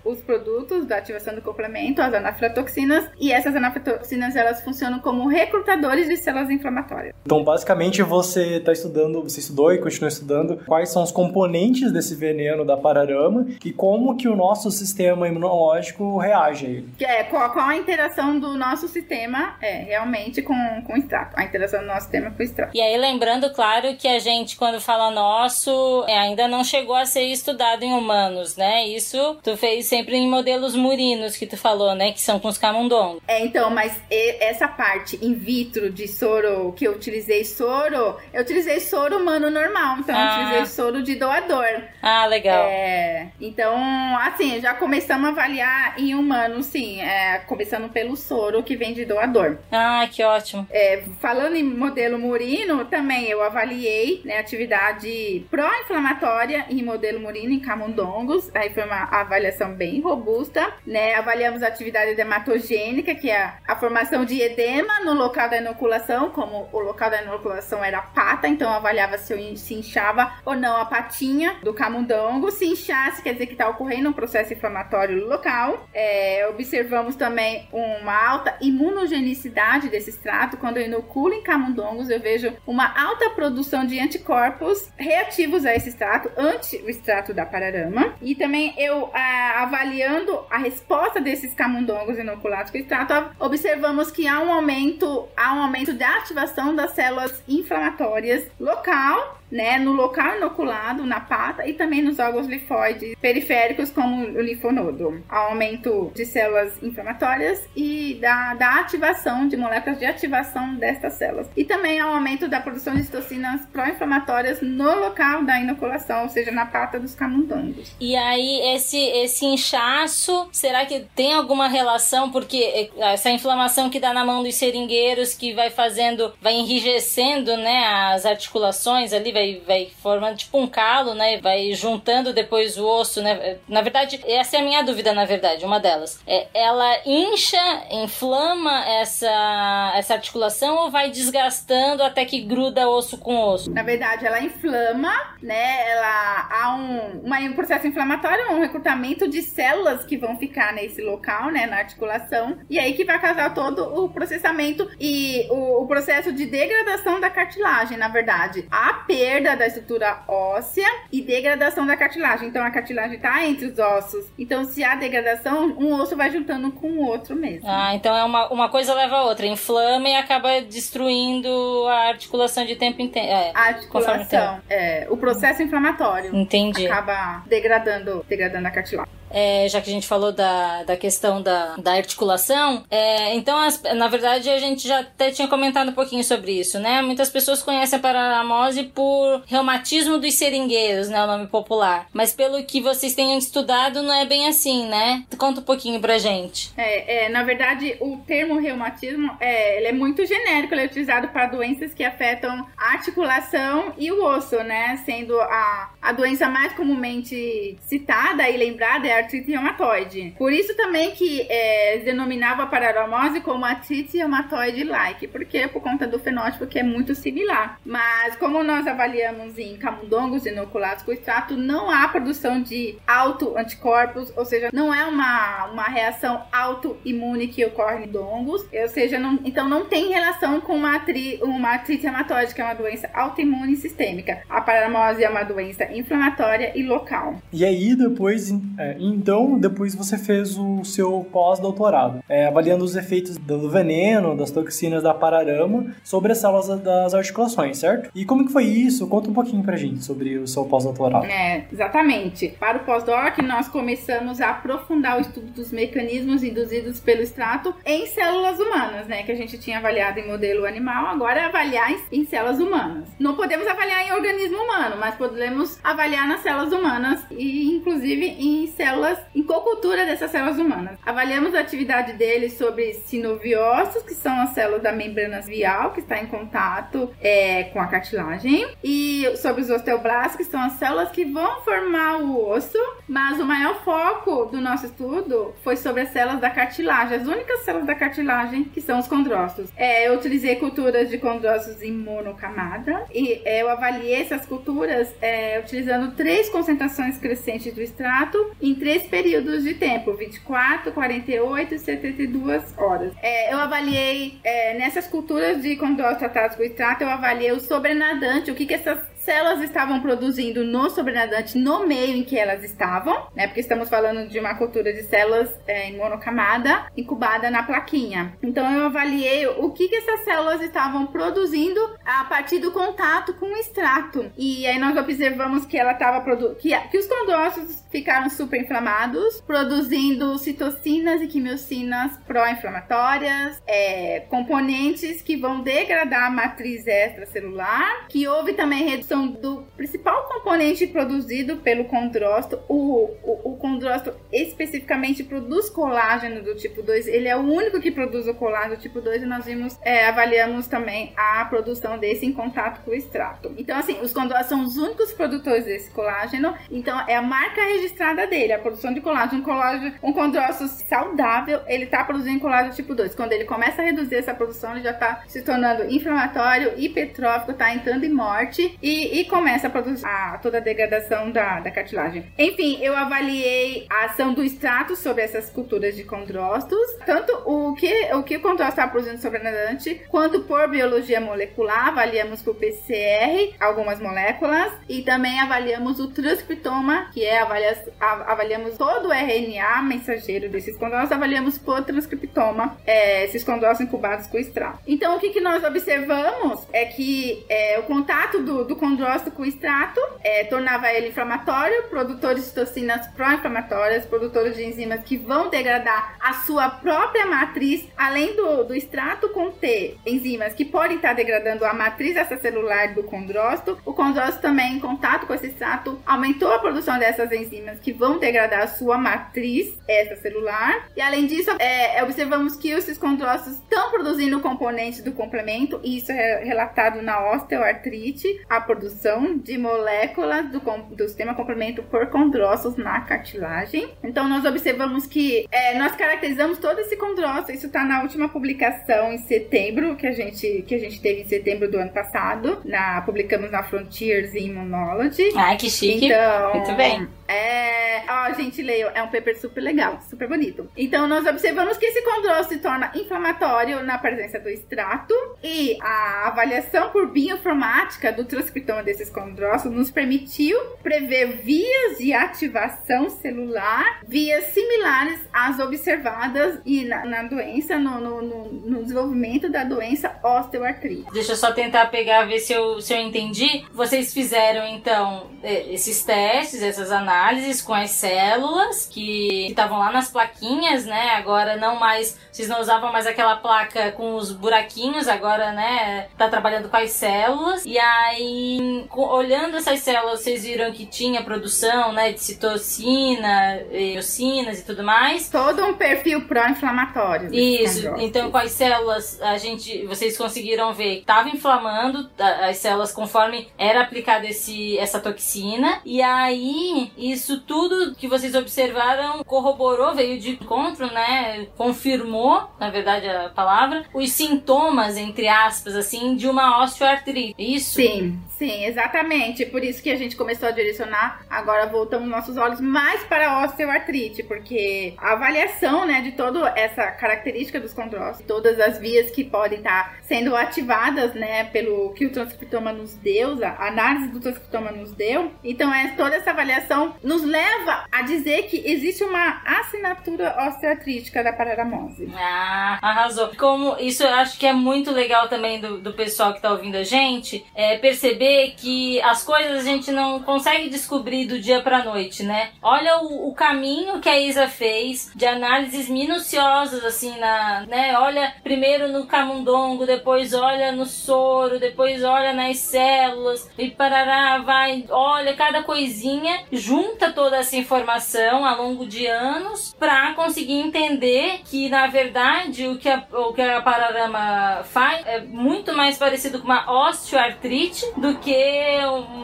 os produtos da ativação do complemento, as anafilatoxinas, e essas anafilatoxinas elas funcionam como recrutadores de células inflamatórias. Então, basicamente, você está estudando, você estudou e continua estudando quais são os componentes desse veneno da pararama e como que o nosso sistema imunológico reage a ele. É, qual, qual a interação do nosso sistema é realmente com, com o extrato, a interação do nosso sistema com o extrato. E aí, lembrando, claro, que a gente, quando fala nosso, é, ainda não chegou a ser estudado em humanos humanos, né? Isso tu fez sempre em modelos murinos que tu falou, né? Que são com os camundongos. É, então, mas essa parte in vitro de soro, que eu utilizei soro, eu utilizei soro humano normal, então ah. eu utilizei soro de doador. Ah, legal. É, então, assim, já começamos a avaliar em humano, sim, é, começando pelo soro que vem de doador. Ah, que ótimo. É, falando em modelo murino, também eu avaliei né, atividade pró-inflamatória em modelo murino em camundongos. Aí foi uma avaliação bem robusta, né? Avaliamos a atividade dermatogênica, que é a formação de edema no local da inoculação, como o local da inoculação era a pata, então avaliava se, se inchava ou não a patinha do camundongo. Se inchasse, quer dizer que está ocorrendo um processo inflamatório local. É, observamos também uma alta imunogenicidade desse extrato. Quando eu inoculo em camundongos, eu vejo uma alta produção de anticorpos reativos a esse extrato, ante o extrato da pararama. E também eu, avaliando a resposta desses camundongos inoculados com extrato, observamos que há um aumento, há um aumento da ativação das células inflamatórias local né, no local inoculado, na pata e também nos órgãos linfóides periféricos, como o linfonodo. Aumento de células inflamatórias e da, da ativação de moléculas de ativação destas células. E também ao aumento da produção de citocinas pró-inflamatórias no local da inoculação, ou seja, na pata dos camundongos. E aí, esse, esse inchaço, será que tem alguma relação? Porque essa inflamação que dá na mão dos seringueiros, que vai fazendo, vai enrijecendo, né, as articulações ali, vai, vai formando tipo um calo, né? Vai juntando depois o osso, né? Na verdade, essa é a minha dúvida, na verdade, uma delas. É, ela incha, inflama essa, essa articulação ou vai desgastando até que gruda osso com osso? Na verdade, ela inflama, né? Ela há um, uma, um processo inflamatório, um recrutamento de células que vão ficar nesse local, né? Na articulação. E aí que vai causar todo o processamento e o, o processo de degradação da cartilagem, na verdade. A perda perda da estrutura óssea e degradação da cartilagem. Então a cartilagem está entre os ossos. Então se há degradação, um osso vai juntando com o outro mesmo. Ah, então é uma, uma coisa leva a outra, inflama e acaba destruindo a articulação de tempo em tempo. É, a articulação, é, o processo inflamatório. Entendi. Acaba degradando, degradando a cartilagem é, já que a gente falou da, da questão da, da articulação, é, então, as, na verdade, a gente já até tinha comentado um pouquinho sobre isso, né? Muitas pessoas conhecem a pararamose por reumatismo dos seringueiros, né? O nome popular. Mas pelo que vocês tenham estudado, não é bem assim, né? Conta um pouquinho pra gente. É, é na verdade, o termo reumatismo é, ele é muito genérico, ele é utilizado para doenças que afetam a articulação e o osso, né? Sendo a, a doença mais comumente citada e lembrada é artrite reumatoide. Por isso também que é, denominava a pararomose como artrite reumatoide-like, porque por conta do fenótipo que é muito similar. Mas como nós avaliamos em camundongos inoculados com extrato, não há produção de auto-anticorpos, ou seja, não é uma, uma reação autoimune que ocorre em dongos, ou seja, não, então não tem relação com uma, atri, uma artrite reumatoide, que é uma doença autoimune sistêmica. A pararomose é uma doença inflamatória e local. E aí, depois, é, então, depois você fez o seu pós-doutorado, é, avaliando os efeitos do veneno, das toxinas da pararama sobre as células das articulações, certo? E como que foi isso? Conta um pouquinho pra gente sobre o seu pós-doutorado. É, exatamente. Para o pós-doc, nós começamos a aprofundar o estudo dos mecanismos induzidos pelo extrato em células humanas, né? Que a gente tinha avaliado em modelo animal, agora é avaliar em, células humanas. Não podemos avaliar em organismo humano, mas podemos avaliar nas células humanas e, inclusive, em células células em cocultura dessas células humanas. Avaliamos a atividade deles sobre sinoviossos, que são as células da membrana vial, que está em contato é, com a cartilagem, e sobre os osteoblastos, que são as células que vão formar o osso, mas o maior foco do nosso estudo foi sobre as células da cartilagem, as únicas células da cartilagem que são os condrócitos. É, eu utilizei culturas de condrócitos em monocamada e é, eu avaliei essas culturas é, utilizando três concentrações crescentes do extrato em três períodos de tempo: 24, 48 e 72 horas. É, eu avaliei é, nessas culturas de tratados com extrato, eu avaliei o sobrenadante, o que, que essas células estavam produzindo no sobrenadante no meio em que elas estavam, né? Porque estamos falando de uma cultura de células é, em monocamada incubada na plaquinha. Então eu avaliei o que, que essas células estavam produzindo a partir do contato com o extrato. E aí nós observamos que ela estava que, que os condrócitos ficaram super inflamados, produzindo citocinas e quimiocinas pró-inflamatórias, é, componentes que vão degradar a matriz extracelular, que houve também redução do principal componente produzido pelo condrócito, o, o, o condrócito especificamente produz colágeno do tipo 2, ele é o único que produz o colágeno do tipo 2 e nós vimos, é, avaliamos também a produção desse em contato com o extrato. Então, assim, os condrócitos são os únicos produtores desse colágeno, então é a marca registrada dele, a produção de colágeno. Um colágeno, um condrócito saudável, ele está produzindo colágeno tipo 2. Quando ele começa a reduzir essa produção, ele já está se tornando inflamatório, hipertrófico, está entrando em morte e, e começa a produzir a, toda a degradação da, da cartilagem. Enfim, eu avaliei a ação do extrato sobre essas culturas de condrócitos, tanto o que o, que o condrócito está produzindo sobre a nadante, quanto por biologia molecular, avaliamos por PCR algumas moléculas e também avaliamos o transcriptoma, que é avalia, avaliamos todo o RNA mensageiro desses condrócitos, avaliamos por transcriptoma é, esses condrócitos incubados com extrato. Então, o que, que nós observamos é que é, o contato do, do condrócito extrato é, tornava ele inflamatório, produtor de citocinas pró-inflamatórias, produtor de enzimas que vão degradar a sua própria matriz, além do, do extrato conter enzimas que podem estar degradando a matriz extracelular do condrócito, o condrócito também, em contato com esse extrato, aumentou a produção dessas enzimas que vão degradar a sua matriz extracelular. E além disso, é, observamos que esses condrócitos estão produzindo componentes do complemento, e isso é relatado na osteoartrite, a produção de moléculas do, do sistema complemento por condrócitos na cartilagem. Então, nós observamos que é, nós caracterizamos todo esse condrócito, isso está na última publicação em setembro, que a gente, que a gente teve em setembro do ano passado, na, publicamos na Frontiers Immunology. Ai, que chique. Então, Muito bem. É. Ó, gente, leio. É um paper super legal, super bonito. Então, nós observamos que esse condrócito se torna inflamatório na presença do extrato e a avaliação por bioinformática do transcriptoma desses condrócitos nos permitiu prever vias de ativação celular, vias similares às observadas e na, na doença, no, no, no, no, desenvolvimento da doença osteoartrite. Deixa eu só tentar pegar, ver se eu, se eu entendi. Vocês fizeram, então, esses testes, essas análises com as células que estavam lá nas plaquinhas, né? Agora não mais, vocês não usavam mais aquela placa com os buraquinhos, agora, né? Tá trabalhando com as células. E aí, olhando essas células, vocês viram que tinha produção, né? De citocina, eocinas e tudo mais. Todo um perfil pró-inflamatório. Isso. Então, com as células, a gente, vocês conseguiram ver que estava inflamando as células conforme era aplicada esse, essa toxina. E aí, isso tudo que vocês observaram corroborou, veio de encontro, né? Confirmou, na verdade, a palavra, os sintomas, entre aspas, assim, de uma osteoartrite. Isso? Sim, sim, exatamente. Por isso que a gente começou a direcionar, agora voltamos nossos olhos mais para a osteoartrite, porque a avaliação, né, de toda essa característica dos condrócitos, todas as vias que podem estar sendo ativadas, né, pelo que o transcriptoma nos deu, a análise do transcriptoma nos deu. Então, é toda essa avaliação nos leva a dizer que existe uma assinatura osteoartrítica da pararamose. Ah, arrasou. Como isso eu acho que é muito legal também do, do pessoal que tá ouvindo a gente, é perceber que as coisas a gente não consegue descobrir do dia pra noite, né? Olha o, o caminho que a Isa fez de análises minuciosas, assim, na, né? Olha primeiro no camundongo, depois olha no soro, depois olha nas células e parará, vai, olha cada coisinha junta toda essa informação ao longo de anos para conseguir entender que, na verdade, o que a, o que a Pararama faz é muito mais parecido com uma osteoartrite do que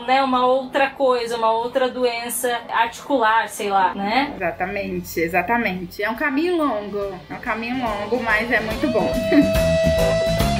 né, uma outra coisa, uma outra doença articular, sei lá, né? Exatamente, exatamente. É um caminho longo, é um caminho longo, mas é muito bom.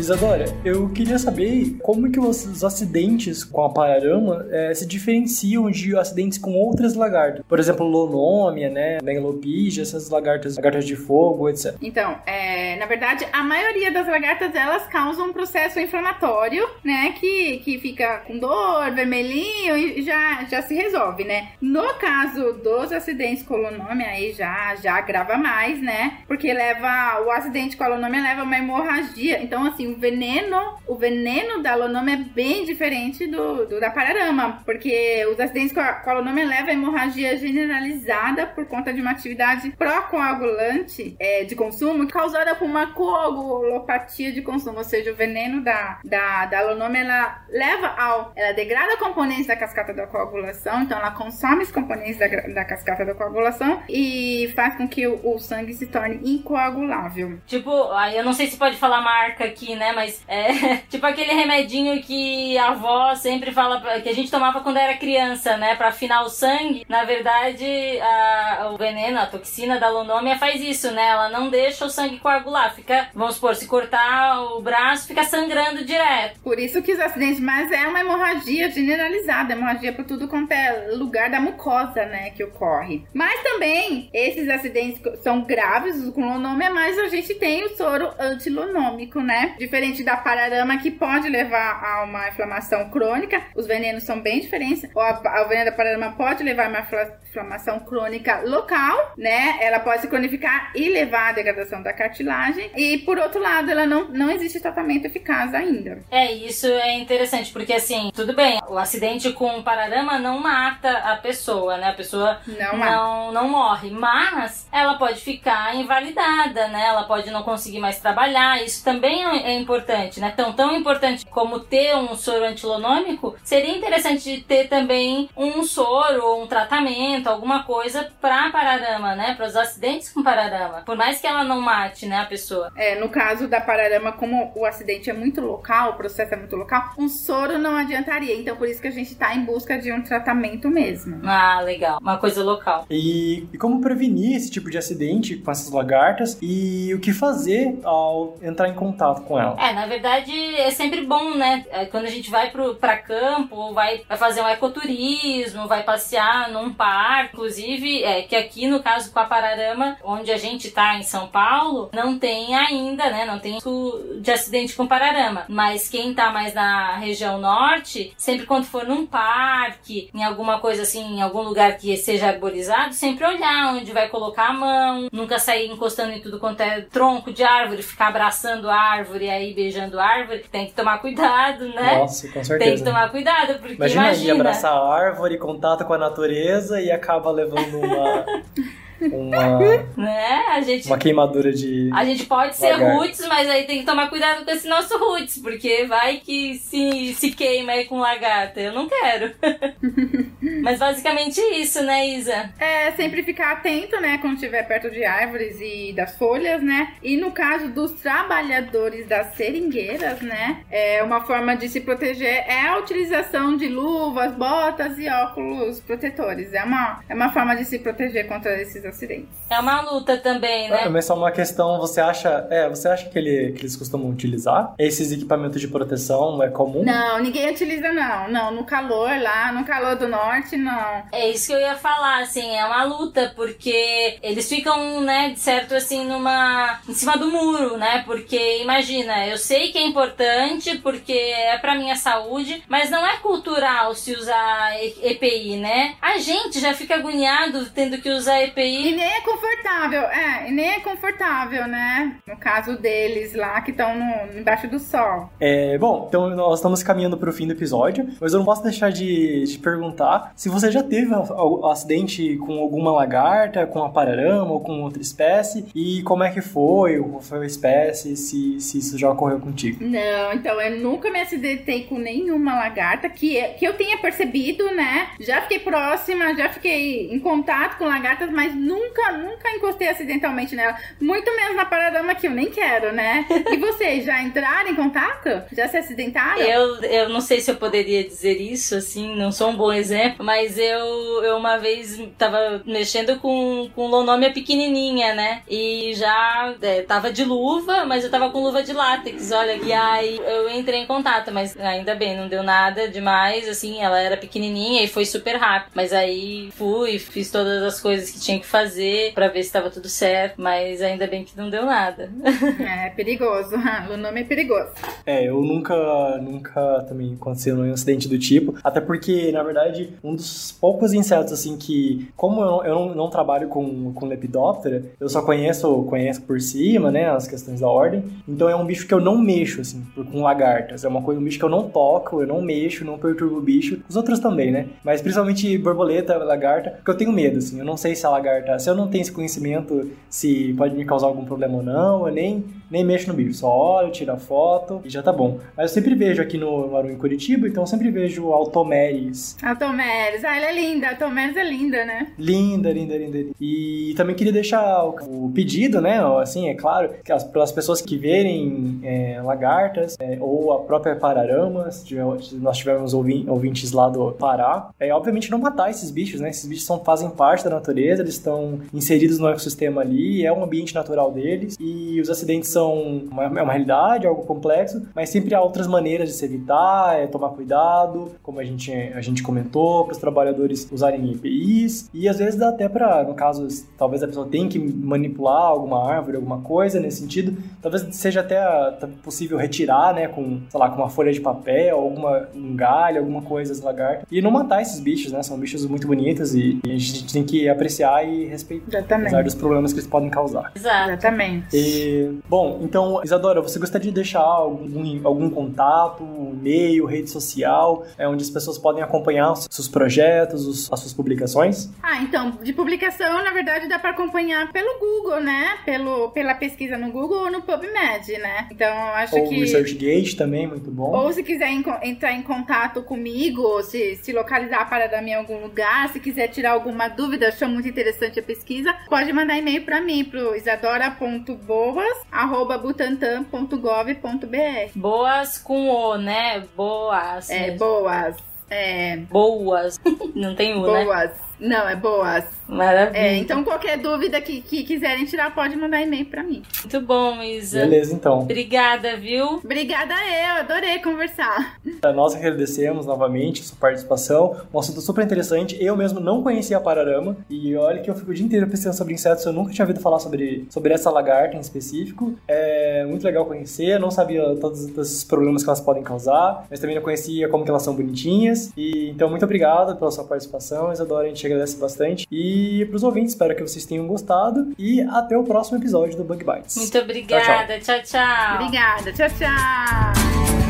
Isadora, eu queria saber como que os acidentes com a pararama é, se diferenciam de acidentes com outras lagartas. Por exemplo, lonômia, né, megalopigia, essas lagartas, lagartas de fogo, etc. Então, é, na verdade, a maioria das lagartas, elas causam um processo inflamatório, né, que, que fica com dor, vermelhinho e já, já se resolve, né. No caso dos acidentes com lonômia, aí já, já agrava mais, né, porque leva, o acidente com a lonômia leva uma hemorragia. Então, assim, o veneno, o veneno da lonômia é bem diferente do, do da pararama, porque os acidentes com a, com a lonômia levam a hemorragia generalizada por conta de uma atividade pró-coagulante é, de consumo causada por uma coagulopatia de consumo, ou seja, o veneno da, da, da lonômia, ela leva ao, ela degrada componentes da cascata da coagulação, então ela consome os componentes da, da cascata da coagulação e faz com que o, o sangue se torne incoagulável. Tipo, eu não sei se pode falar marca aqui, né? Mas é tipo aquele remedinho que a avó sempre fala que a gente tomava quando era criança, né? Pra afinar o sangue. Na verdade, a, o veneno, a toxina da lonômia faz isso, né? Ela não deixa o sangue coagular. Fica, vamos supor, se cortar o braço, fica sangrando direto. Por isso que os acidentes, mas é uma hemorragia generalizada, hemorragia por tudo quanto é lugar da mucosa, né? Que ocorre. Mas também, esses acidentes são graves com lonômia, mas a gente tem o soro antilonômico, né? Diferente da pararama, que pode levar a uma inflamação crônica. Os venenos são bem diferentes. O, a, o veneno da pararama pode levar a uma inflamação crônica local, né? Ela pode se cronificar e levar à degradação da cartilagem. E, por outro lado, ela não, não existe tratamento eficaz ainda. É, isso é interessante, porque assim, tudo bem, o acidente com pararama não mata a pessoa, né? A pessoa não, não, não morre, mas ela pode ficar invalidada, né? Ela pode não conseguir mais trabalhar. Isso também é, é importante, né? Tão, tão importante como ter um soro antilonômico, seria interessante ter também um soro ou um tratamento, alguma coisa para pararama, né? Para os acidentes com pararama. Por mais que ela não mate, né, a pessoa. É, no caso da pararama, como o acidente é muito local, o processo é muito local, um soro não adiantaria. Então, por isso que a gente tá em busca de um tratamento mesmo. Ah, legal. Uma coisa local. E, e como prevenir esse tipo de acidente com essas lagartas e o que fazer ao entrar em contato com ela? É, na verdade, é sempre bom, né? É, quando a gente vai pro, pra campo, vai, vai fazer um ecoturismo, vai passear num parque, inclusive, é que aqui no caso com a Pararama, onde a gente tá em São Paulo, não tem ainda, né? Não tem de acidente com Pararama. Mas quem tá mais na região norte, sempre quando for num parque, em alguma coisa assim, em algum lugar que seja arborizado, sempre olhar onde vai colocar a mão, nunca sair encostando em tudo quanto é tronco de árvore, ficar abraçando a árvore aí beijando árvore. Tem que tomar cuidado, né? Nossa, com certeza. Tem que tomar cuidado, porque Imagina, imagina. aí abraçar a árvore, contato com a natureza e acaba levando uma. uma, né? A gente, uma queimadura de. a gente pode ser lagarto. roots, mas aí tem que tomar cuidado com esse nosso roots, porque vai que se, se queima aí com lagarta. Eu não quero. mas basicamente isso, né, Isa? É sempre ficar atento, né, quando estiver perto de árvores e das folhas, né? E no caso dos trabalhadores das seringueiras, né, é uma forma de se proteger é a utilização de luvas, botas e óculos protetores. É uma, é uma forma de se proteger contra esses acidentes. É uma luta também, né? Ah, mas só uma questão, você acha, é, você acha que, ele, que eles costumam utilizar esses equipamentos de proteção? É comum? Não, ninguém utiliza não. Não, no calor lá, no calor do norte, não. É isso que eu ia falar, assim, é uma luta, porque eles ficam, né, de certo, assim, numa. em cima do muro, né? Porque, imagina, eu sei que é importante, porque é pra minha saúde, mas não é cultural se usar EPI, né? A gente já fica agoniado tendo que usar E nem é confortável, é, e nem é confortável, né? No caso deles lá que estão embaixo do sol. É, bom, então nós estamos caminhando para o fim do episódio, mas eu não posso deixar de, de perguntar se você já teve um acidente com alguma lagarta, com a pararama ou com outra espécie, e como é que foi, qual foi a espécie, se, se isso já ocorreu contigo. Não, então eu nunca me acidentei com nenhuma lagarta que, que eu tenha percebido, né? Já fiquei próxima, já fiquei em contato com lagartas, mas nunca, nunca encostei acidentalmente nela. Muito menos na paradama que eu nem quero, né? E vocês já entraram em contato? Já se acidentaram? Eu, eu não sei se eu poderia dizer isso, assim, não sou um bom exemplo? Mas eu, eu uma vez tava mexendo com, com lonômia pequenininha, né? E já é, tava de luva, mas eu tava com luva de látex, olha. E aí eu entrei em contato, mas ainda bem, não deu nada demais, assim, ela era pequenininha e foi super rápido. Mas aí fui, fiz todas as coisas que tinha que fazer para ver se tava tudo certo, mas ainda bem que não deu nada. É perigoso, o nome é perigoso. É, eu nunca, nunca também aconteceu um acidente do tipo, até porque, na verdade, um dos poucos insetos, assim, que, como eu, eu não, não, trabalho com, com lepidóptera, eu só conheço, conheço por cima, né, as questões da ordem, então é um bicho que eu não mexo, assim, com lagartas, é uma coisa, um bicho que eu não toco, eu não mexo, não perturbo o bicho, os outros também, né, mas principalmente borboleta, lagarta, porque eu tenho medo, assim, eu não sei se a lagarta, se eu não tenho esse conhecimento, se pode me causar algum problema ou não, eu nem, nem mexo no bicho, só olho, tiro a foto e já tá bom. Mas eu sempre vejo aqui no Maru em Curitiba, então eu sempre vejo Altomeres. Altomeres, ah, ela é linda, Altomeres é linda, né? Linda, linda, linda. E também queria deixar o, pedido, né, assim, é claro, que as, pelas pessoas que verem é, lagartas é, ou a própria pararama, se, tiver, nós tivermos ouvintes lá do Pará, é obviamente não matar esses bichos, né? Esses bichos são, fazem parte da natureza, eles estão inseridos no ecossistema ali, é um ambiente natural deles e os acidentes são uma, é uma realidade, algo complexo, mas sempre há outras maneiras de se evitar, é tomar cuidado, como a gente, a gente comentou, para os trabalhadores usarem EPIs e às vezes dá até para, no caso, talvez a pessoa tenha que manipular alguma árvore, alguma coisa nesse sentido, talvez seja até possível retirar, né, com, sei lá, com uma folha de papel, alguma um galho, alguma coisa, as lagartas, e não matar esses bichos, né, são bichos muito bonitos e, e a gente tem que apreciar e respeitar, Exatamente. apesar dos problemas que eles podem causar. Exato. Exatamente. E, bom, então, Isadora, você gostaria de deixar algum, algum contato, um e-mail, rede social, é, onde as pessoas podem acompanhar os seus projetos, os, as suas publicações? Ah, então, de publicação, na verdade, dá para acompanhar pelo Google, né? Pelo, pela pesquisa no Google ou no PubMed, né? Então, acho ou que... Ou ResearchGate também, muito bom. Ou se quiser entrar em contato comigo, se, se localizar para dar em algum lugar, se quiser tirar alguma dúvida, achou muito interessante a pesquisa, pode mandar e-mail para mim, pro isadora.boas.butantan.gov.br. Boas com O, né? Boas. É, boas. É... Boas. Não tem U, boas. né? Boas. Não, é boas. Maravilha. É, então qualquer dúvida que, que quiserem tirar, pode mandar e-mail pra mim. Muito bom, Isa. Beleza, então. Obrigada, viu? Obrigada eu, adorei conversar. Nós agradecemos novamente a sua participação. Um assunto super interessante. Eu mesmo não conhecia a Pararama. E olha que eu fico o dia inteiro pesquisando sobre insetos. Eu nunca tinha ouvido falar sobre, sobre essa lagarta em específico. É muito legal conhecer. Eu não sabia todos os problemas que elas podem causar. Mas também não conhecia como que elas são bonitinhas. E então, muito obrigado pela sua participação, Isadora. A gente agradece bastante. E para os ouvintes, espero que vocês tenham gostado. E até o próximo episódio do Bug Bites. Muito obrigada. tchau, tchau. tchau, tchau. Obrigada. Tchau, tchau.